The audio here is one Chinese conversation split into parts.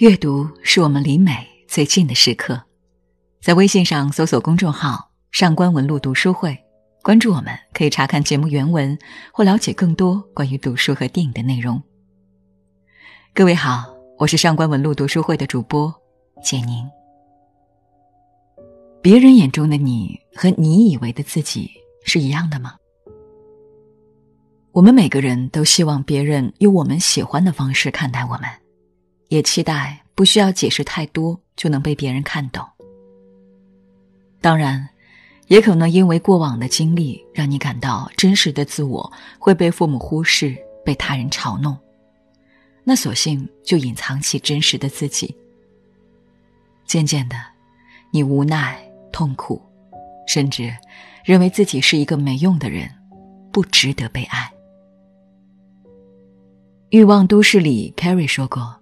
阅读是我们离美最近的时刻，在微信上搜索公众号“上官文露读书会”，关注我们，可以查看节目原文或了解更多关于读书和电影的内容。各位好，我是上官文露读书会的主播简宁。别人眼中的你和你以为的自己是一样的吗？我们每个人都希望别人用我们喜欢的方式看待我们。也期待不需要解释太多就能被别人看懂。当然，也可能因为过往的经历让你感到真实的自我会被父母忽视、被他人嘲弄，那索性就隐藏起真实的自己。渐渐的，你无奈、痛苦，甚至认为自己是一个没用的人，不值得被爱。《欲望都市》里，Carrie 说过。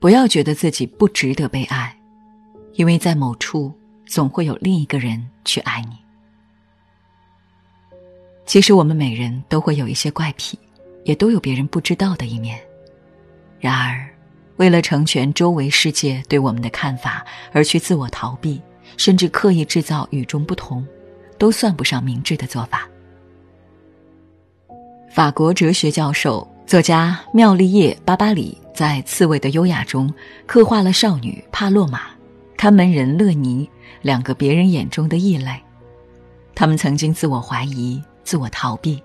不要觉得自己不值得被爱，因为在某处总会有另一个人去爱你。其实我们每人都会有一些怪癖，也都有别人不知道的一面。然而，为了成全周围世界对我们的看法而去自我逃避，甚至刻意制造与众不同，都算不上明智的做法。法国哲学教授、作家妙丽叶·巴巴里。在《刺猬的优雅》中，刻画了少女帕洛玛、看门人勒尼两个别人眼中的异类。他们曾经自我怀疑、自我逃避，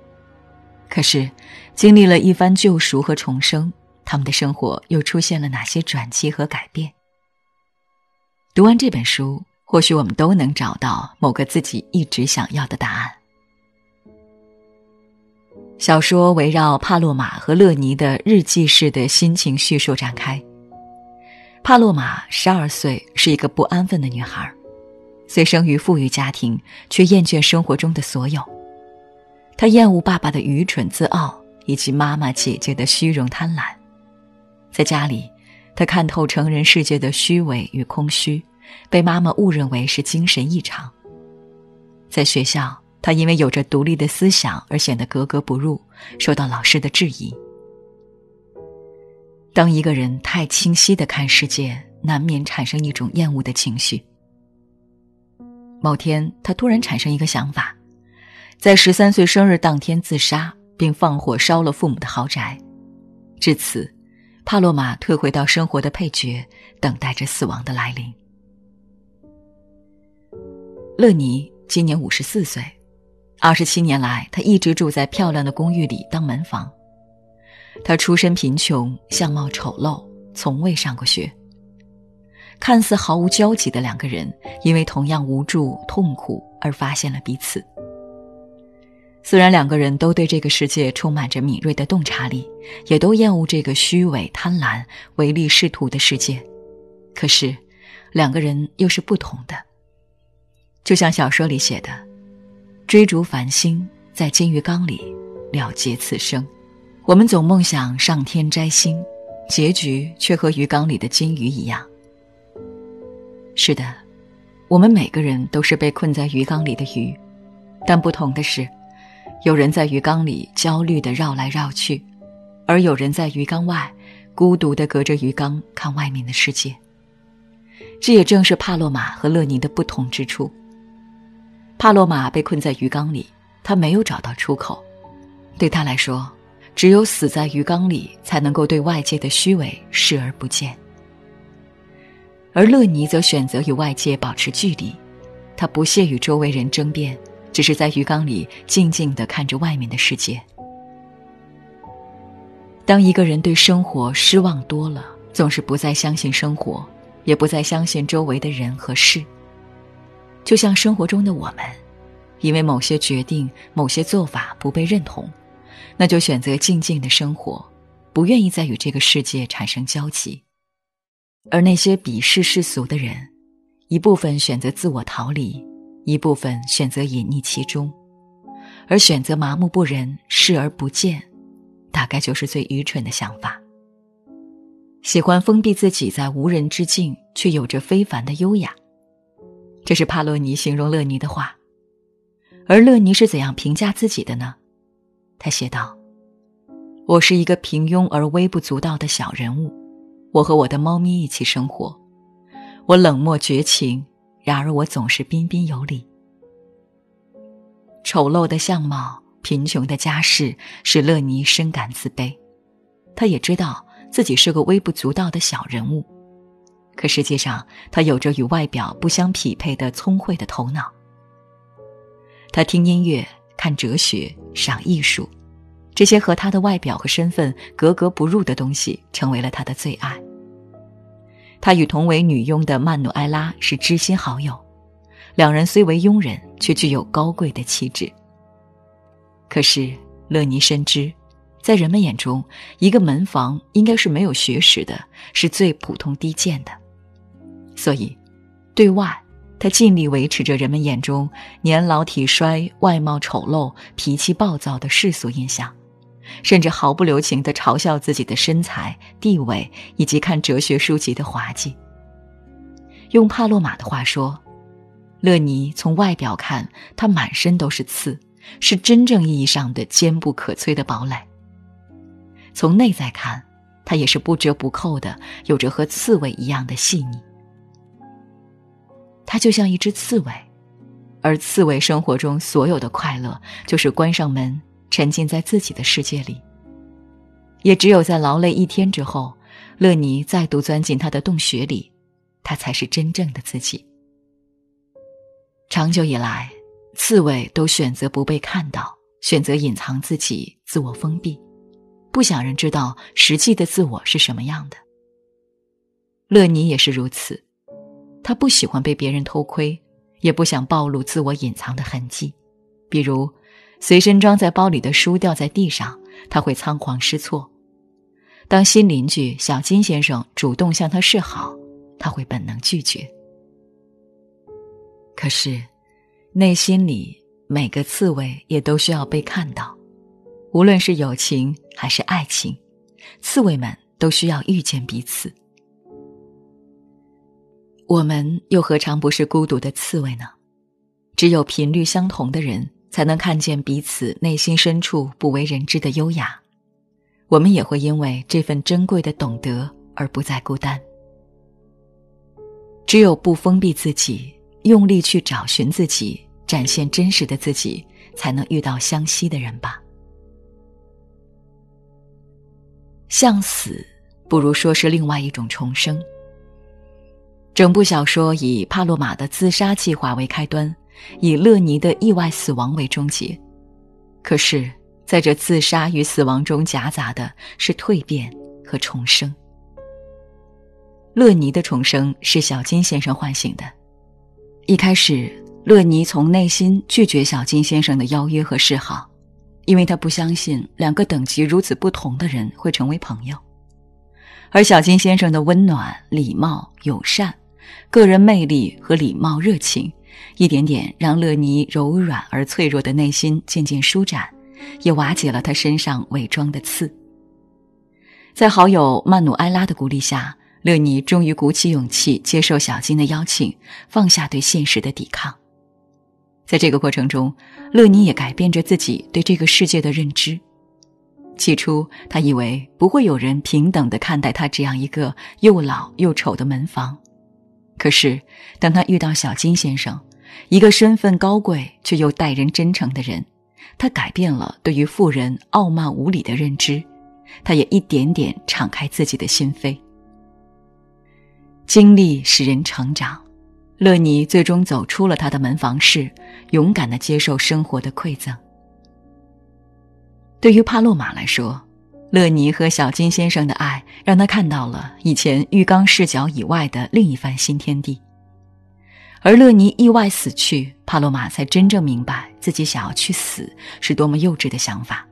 可是经历了一番救赎和重生，他们的生活又出现了哪些转机和改变？读完这本书，或许我们都能找到某个自己一直想要的答案。小说围绕帕洛玛和勒尼的日记式的心情叙述展开。帕洛玛十二岁，是一个不安分的女孩，虽生于富裕家庭，却厌倦生活中的所有。她厌恶爸爸的愚蠢自傲，以及妈妈姐姐的虚荣贪婪。在家里，她看透成人世界的虚伪与空虚，被妈妈误认为是精神异常。在学校。他因为有着独立的思想而显得格格不入，受到老师的质疑。当一个人太清晰的看世界，难免产生一种厌恶的情绪。某天，他突然产生一个想法，在十三岁生日当天自杀，并放火烧了父母的豪宅。至此，帕洛玛退回到生活的配角，等待着死亡的来临。勒尼今年五十四岁。二十七年来，他一直住在漂亮的公寓里当门房。他出身贫穷，相貌丑陋，从未上过学。看似毫无交集的两个人，因为同样无助、痛苦而发现了彼此。虽然两个人都对这个世界充满着敏锐的洞察力，也都厌恶这个虚伪、贪婪、唯利是图的世界，可是，两个人又是不同的。就像小说里写的。追逐繁星，在金鱼缸里了结此生。我们总梦想上天摘星，结局却和鱼缸里的金鱼一样。是的，我们每个人都是被困在鱼缸里的鱼，但不同的是，有人在鱼缸里焦虑的绕来绕去，而有人在鱼缸外孤独的隔着鱼缸看外面的世界。这也正是帕洛玛和勒宁的不同之处。帕洛玛被困在鱼缸里，他没有找到出口。对他来说，只有死在鱼缸里，才能够对外界的虚伪视而不见。而乐尼则选择与外界保持距离，他不屑与周围人争辩，只是在鱼缸里静静地看着外面的世界。当一个人对生活失望多了，总是不再相信生活，也不再相信周围的人和事。就像生活中的我们，因为某些决定、某些做法不被认同，那就选择静静的生活，不愿意再与这个世界产生交集。而那些鄙视世俗的人，一部分选择自我逃离，一部分选择隐匿其中，而选择麻木不仁、视而不见，大概就是最愚蠢的想法。喜欢封闭自己在无人之境，却有着非凡的优雅。这是帕洛尼形容勒尼的话，而勒尼是怎样评价自己的呢？他写道：“我是一个平庸而微不足道的小人物，我和我的猫咪一起生活，我冷漠绝情，然而我总是彬彬有礼。丑陋的相貌、贫穷的家世使乐尼深感自卑，他也知道自己是个微不足道的小人物，可实际上他有着与外表不相匹配的聪慧的头脑。他听音乐、看哲学、赏艺术，这些和他的外表和身份格格不入的东西成为了他的最爱。他与同为女佣的曼努埃拉是知心好友。两人虽为佣人，却具有高贵的气质。可是乐尼深知，在人们眼中，一个门房应该是没有学识的，是最普通低贱的。所以，对外，他尽力维持着人们眼中年老体衰、外貌丑陋、脾气暴躁的世俗印象，甚至毫不留情地嘲笑自己的身材、地位以及看哲学书籍的滑稽。用帕洛马的话说。乐尼从外表看，他满身都是刺，是真正意义上的坚不可摧的堡垒。从内在看，他也是不折不扣的，有着和刺猬一样的细腻。他就像一只刺猬，而刺猬生活中所有的快乐，就是关上门，沉浸在自己的世界里。也只有在劳累一天之后，乐尼再度钻进他的洞穴里，他才是真正的自己。长久以来，刺猬都选择不被看到，选择隐藏自己，自我封闭，不想人知道实际的自我是什么样的。乐尼也是如此，他不喜欢被别人偷窥，也不想暴露自我隐藏的痕迹，比如随身装在包里的书掉在地上，他会仓皇失措；当新邻居小金先生主动向他示好，他会本能拒绝。可是，内心里每个刺猬也都需要被看到，无论是友情还是爱情，刺猬们都需要遇见彼此。我们又何尝不是孤独的刺猬呢？只有频率相同的人，才能看见彼此内心深处不为人知的优雅。我们也会因为这份珍贵的懂得而不再孤单。只有不封闭自己。用力去找寻自己，展现真实的自己，才能遇到相惜的人吧。向死，不如说是另外一种重生。整部小说以帕洛马的自杀计划为开端，以勒尼的意外死亡为终结。可是，在这自杀与死亡中夹杂的是蜕变和重生。勒尼的重生是小金先生唤醒的。一开始，乐尼从内心拒绝小金先生的邀约和示好，因为他不相信两个等级如此不同的人会成为朋友。而小金先生的温暖、礼貌、友善、个人魅力和礼貌热情，一点点让乐尼柔软而脆弱的内心渐渐舒展，也瓦解了他身上伪装的刺。在好友曼努埃拉的鼓励下。乐尼终于鼓起勇气接受小金的邀请，放下对现实的抵抗。在这个过程中，乐尼也改变着自己对这个世界的认知。起初，他以为不会有人平等的看待他这样一个又老又丑的门房。可是，当他遇到小金先生，一个身份高贵却又待人真诚的人，他改变了对于富人傲慢无礼的认知。他也一点点敞开自己的心扉。经历使人成长，乐尼最终走出了他的门房室，勇敢的接受生活的馈赠。对于帕洛玛来说，乐尼和小金先生的爱让他看到了以前浴缸视角以外的另一番新天地。而乐尼意外死去，帕洛玛才真正明白自己想要去死是多么幼稚的想法。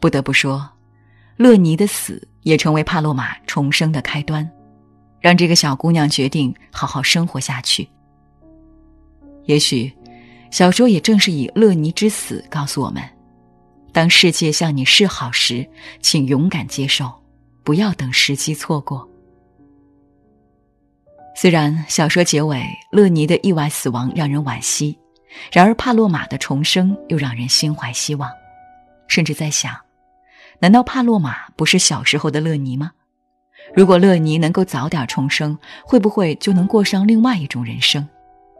不得不说，乐尼的死也成为帕洛玛重生的开端。让这个小姑娘决定好好生活下去。也许，小说也正是以乐尼之死告诉我们：当世界向你示好时，请勇敢接受，不要等时机错过。虽然小说结尾乐尼的意外死亡让人惋惜，然而帕洛玛的重生又让人心怀希望，甚至在想：难道帕洛玛不是小时候的乐尼吗？如果乐尼能够早点重生，会不会就能过上另外一种人生？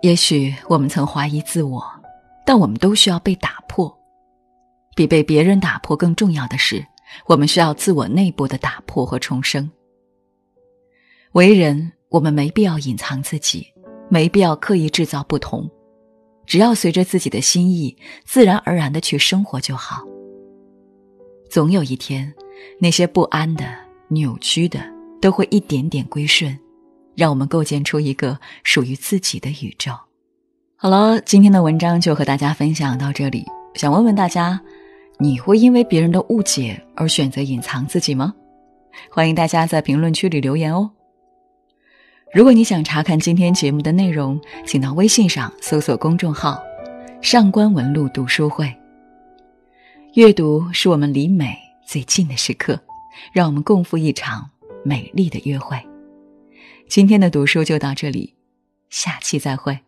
也许我们曾怀疑自我，但我们都需要被打破。比被别人打破更重要的是，我们需要自我内部的打破和重生。为人，我们没必要隐藏自己，没必要刻意制造不同，只要随着自己的心意，自然而然的去生活就好。总有一天，那些不安的、扭曲的，都会一点点归顺，让我们构建出一个属于自己的宇宙。好了，今天的文章就和大家分享到这里。想问问大家，你会因为别人的误解而选择隐藏自己吗？欢迎大家在评论区里留言哦。如果你想查看今天节目的内容，请到微信上搜索公众号“上官文露读书会”。阅读是我们离美最近的时刻，让我们共赴一场美丽的约会。今天的读书就到这里，下期再会。